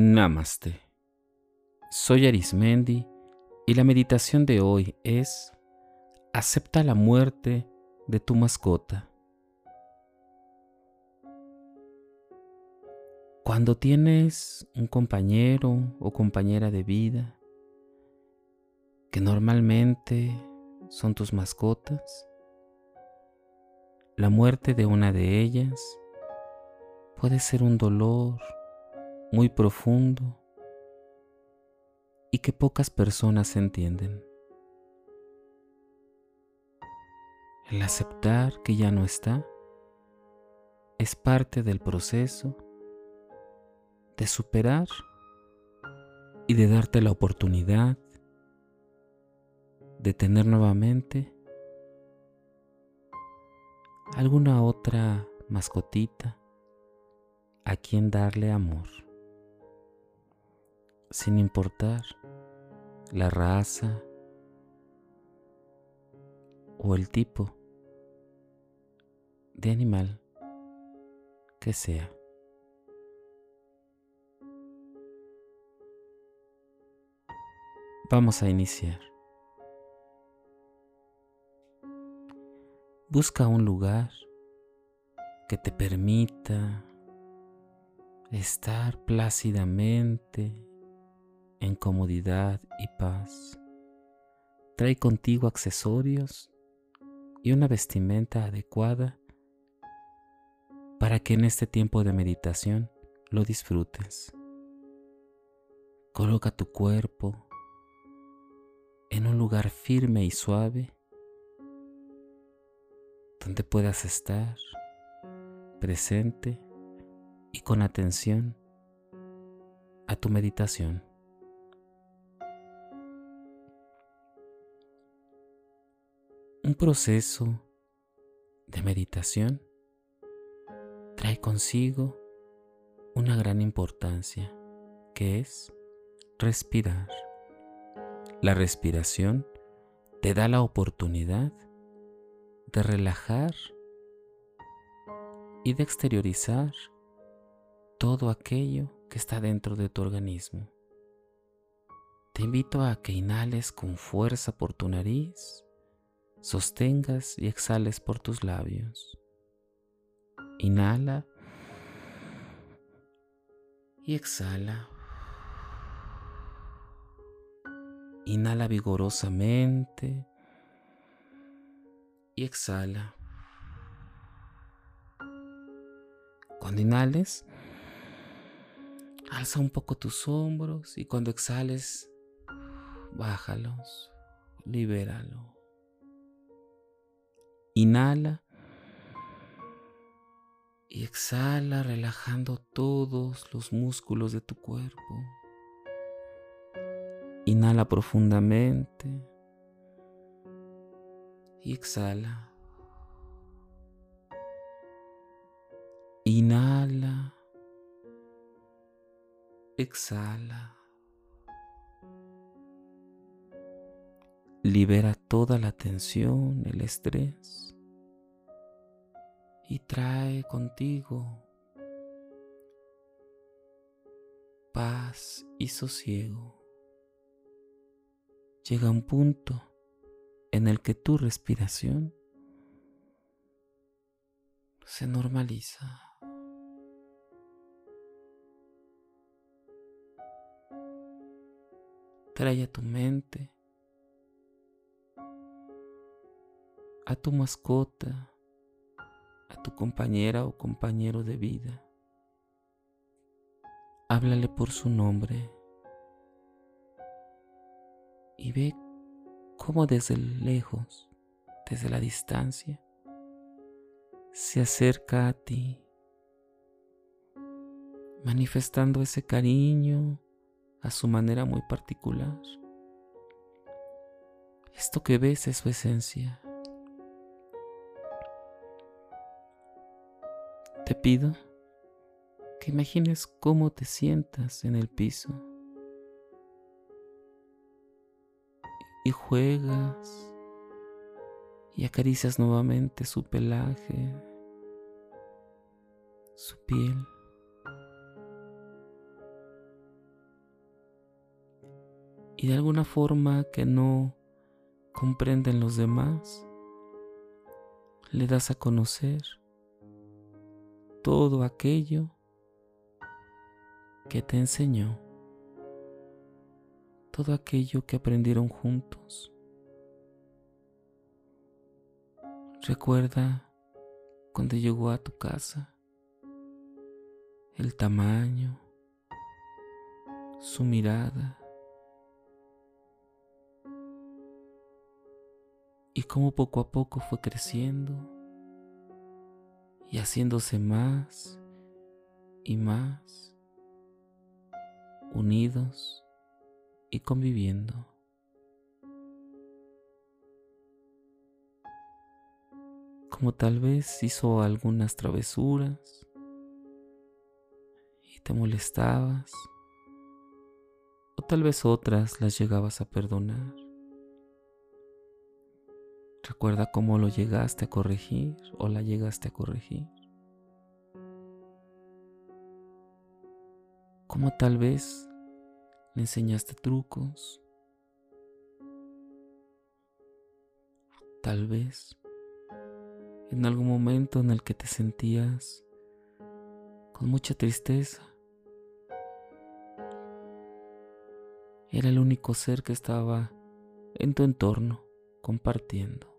Namaste. Soy Arismendi y la meditación de hoy es Acepta la muerte de tu mascota. Cuando tienes un compañero o compañera de vida que normalmente son tus mascotas, la muerte de una de ellas puede ser un dolor muy profundo y que pocas personas entienden. El aceptar que ya no está es parte del proceso de superar y de darte la oportunidad de tener nuevamente alguna otra mascotita a quien darle amor sin importar la raza o el tipo de animal que sea. Vamos a iniciar. Busca un lugar que te permita estar plácidamente en comodidad y paz. Trae contigo accesorios y una vestimenta adecuada para que en este tiempo de meditación lo disfrutes. Coloca tu cuerpo en un lugar firme y suave donde puedas estar presente y con atención a tu meditación. Un proceso de meditación trae consigo una gran importancia que es respirar. La respiración te da la oportunidad de relajar y de exteriorizar todo aquello que está dentro de tu organismo. Te invito a que inhales con fuerza por tu nariz sostengas y exhales por tus labios. Inhala y exhala. Inhala vigorosamente y exhala. Cuando inhales, alza un poco tus hombros y cuando exhales, bájalos, libéralo. Inhala y exhala relajando todos los músculos de tu cuerpo. Inhala profundamente y exhala. Inhala, exhala. Libera toda la tensión, el estrés y trae contigo paz y sosiego. Llega un punto en el que tu respiración se normaliza. Trae a tu mente a tu mascota a tu compañera o compañero de vida. Háblale por su nombre y ve cómo desde lejos, desde la distancia, se acerca a ti, manifestando ese cariño a su manera muy particular. Esto que ves es su esencia. Te pido que imagines cómo te sientas en el piso y juegas y acaricias nuevamente su pelaje, su piel. y de alguna forma que no comprenden los demás, le das a conocer todo aquello que te enseñó, todo aquello que aprendieron juntos. Recuerda cuando llegó a tu casa, el tamaño, su mirada y cómo poco a poco fue creciendo y haciéndose más y más unidos y conviviendo. Como tal vez hizo algunas travesuras y te molestabas, o tal vez otras las llegabas a perdonar. Recuerda cómo lo llegaste a corregir o la llegaste a corregir. Cómo tal vez le enseñaste trucos. Tal vez en algún momento en el que te sentías con mucha tristeza. Era el único ser que estaba en tu entorno compartiendo.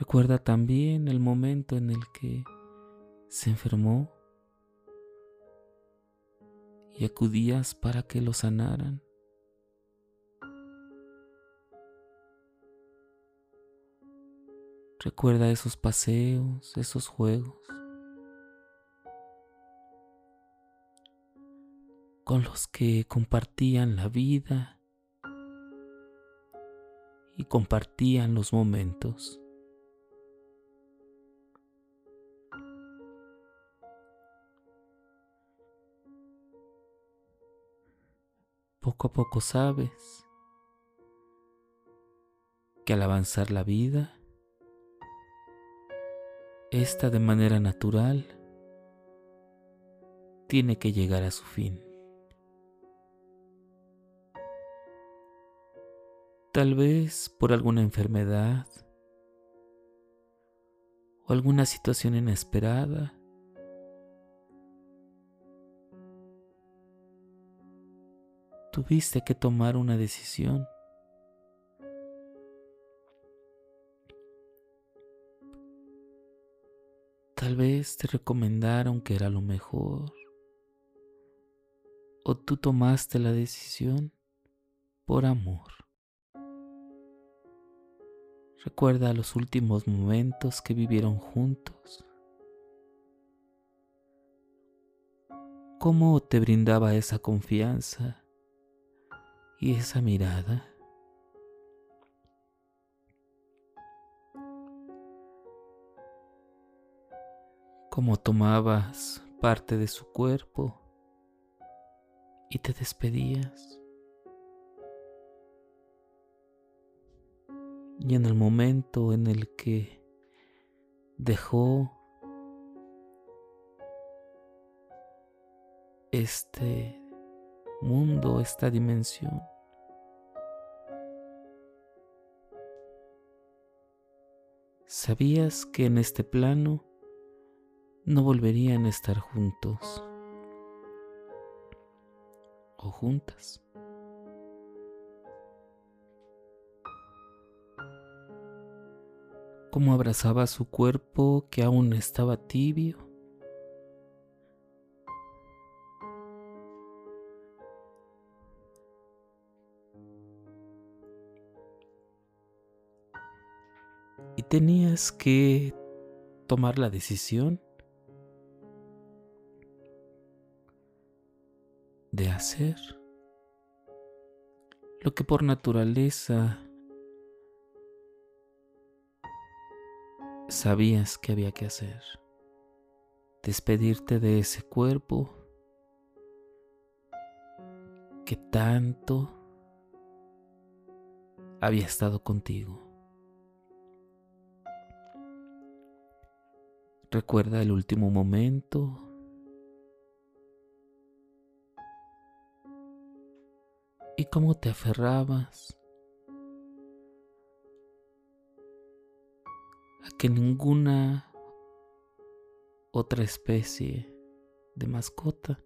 Recuerda también el momento en el que se enfermó y acudías para que lo sanaran. Recuerda esos paseos, esos juegos con los que compartían la vida y compartían los momentos. Poco a poco sabes que al avanzar la vida, esta de manera natural tiene que llegar a su fin. Tal vez por alguna enfermedad o alguna situación inesperada tuviste que tomar una decisión. Tal vez te recomendaron que era lo mejor. O tú tomaste la decisión por amor. Recuerda los últimos momentos que vivieron juntos. ¿Cómo te brindaba esa confianza y esa mirada. Como tomabas parte de su cuerpo y te despedías. Y en el momento en el que dejó este mundo, esta dimensión, ¿Sabías que en este plano no volverían a estar juntos o juntas? Cómo abrazaba su cuerpo que aún estaba tibio. Tenías que tomar la decisión de hacer lo que por naturaleza sabías que había que hacer. Despedirte de ese cuerpo que tanto había estado contigo. Recuerda el último momento. Y cómo te aferrabas a que ninguna otra especie de mascota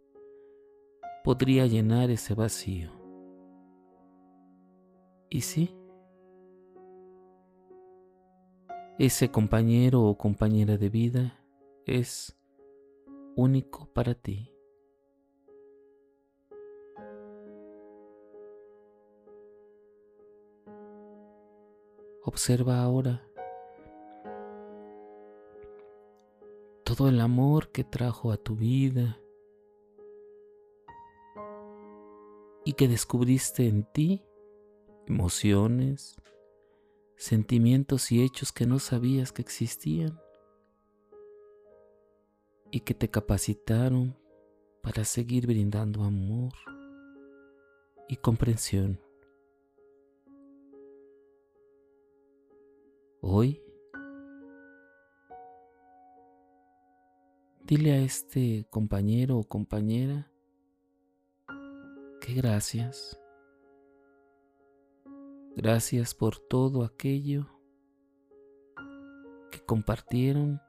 podría llenar ese vacío. Y sí, ese compañero o compañera de vida es único para ti. Observa ahora todo el amor que trajo a tu vida y que descubriste en ti, emociones, sentimientos y hechos que no sabías que existían y que te capacitaron para seguir brindando amor y comprensión. Hoy, dile a este compañero o compañera que gracias. Gracias por todo aquello que compartieron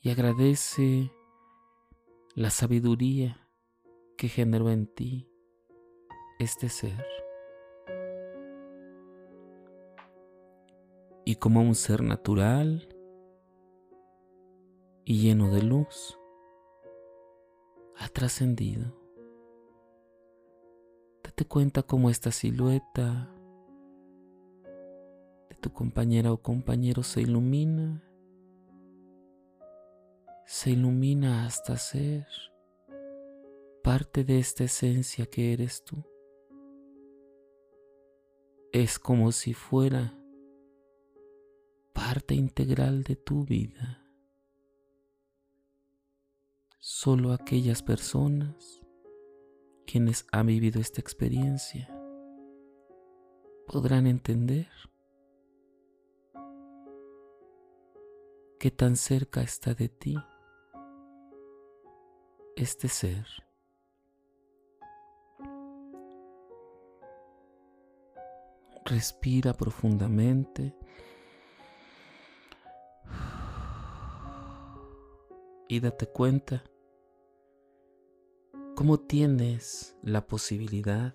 y agradece la sabiduría que generó en ti este ser. y como un ser natural y lleno de luz, ha trascendido. Date cuenta cómo esta silueta de tu compañera o compañero se ilumina, se ilumina hasta ser parte de esta esencia que eres tú. Es como si fuera parte integral de tu vida. Solo aquellas personas quienes han vivido esta experiencia podrán entender qué tan cerca está de ti este ser. Respira profundamente. y date cuenta cómo tienes la posibilidad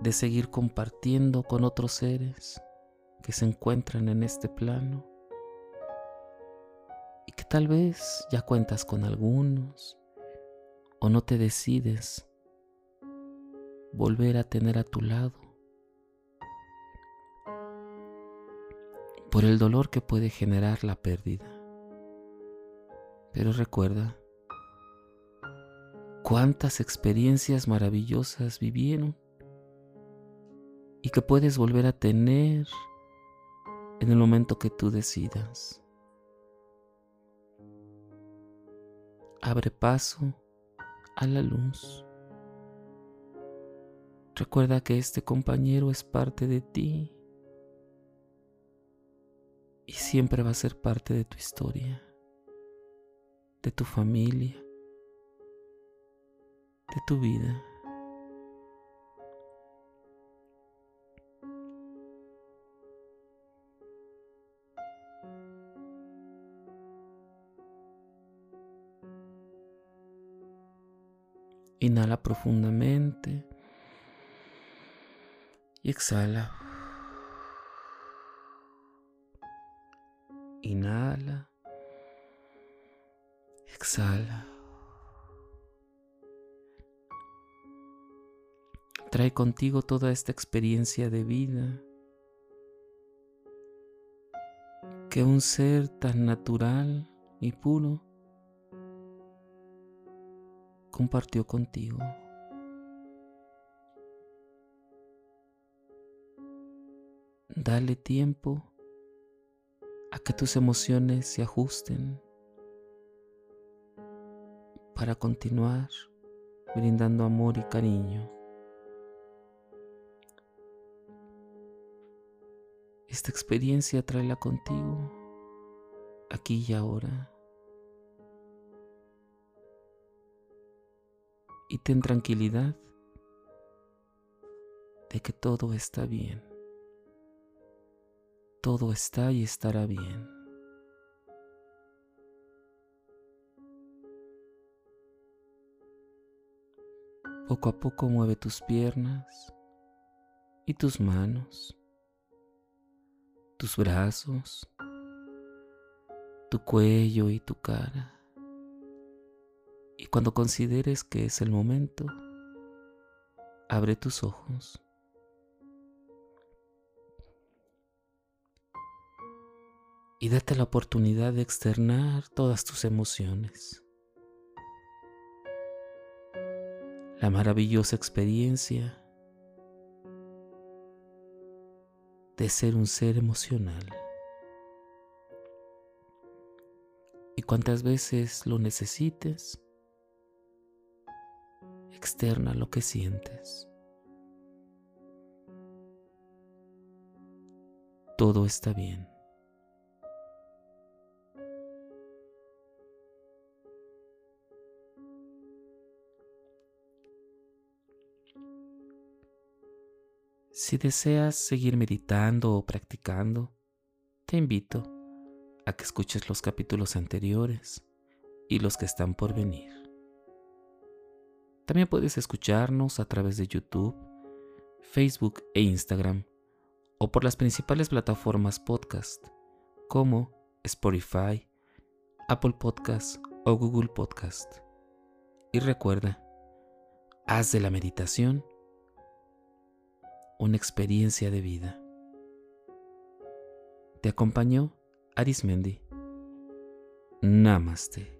de seguir compartiendo con otros seres que se encuentran en este plano y que tal vez ya cuentas con algunos o no te decides volver a tener a tu lado por el dolor que puede generar la pérdida. Pero recuerda cuántas experiencias maravillosas vivieron y que puedes volver a tener en el momento que tú decidas. Abre paso a la luz. Recuerda que este compañero es parte de ti y siempre va a ser parte de tu historia de tu familia, de tu vida. Inhala profundamente y exhala. Inhala Exhala. Trae contigo toda esta experiencia de vida que un ser tan natural y puro compartió contigo. Dale tiempo a que tus emociones se ajusten para continuar brindando amor y cariño. Esta experiencia tráela contigo aquí y ahora. y ten tranquilidad de que todo está bien. Todo está y estará bien. Poco a poco mueve tus piernas y tus manos, tus brazos, tu cuello y tu cara. Y cuando consideres que es el momento, abre tus ojos. Y date la oportunidad de externar todas tus emociones. La maravillosa experiencia de ser un ser emocional. Y cuantas veces lo necesites, externa lo que sientes. Todo está bien. Si deseas seguir meditando o practicando, te invito a que escuches los capítulos anteriores y los que están por venir. También puedes escucharnos a través de YouTube, Facebook e Instagram o por las principales plataformas podcast como Spotify, Apple Podcast o Google Podcast. Y recuerda, haz de la meditación una experiencia de vida. Te acompañó Arismendi. Namaste.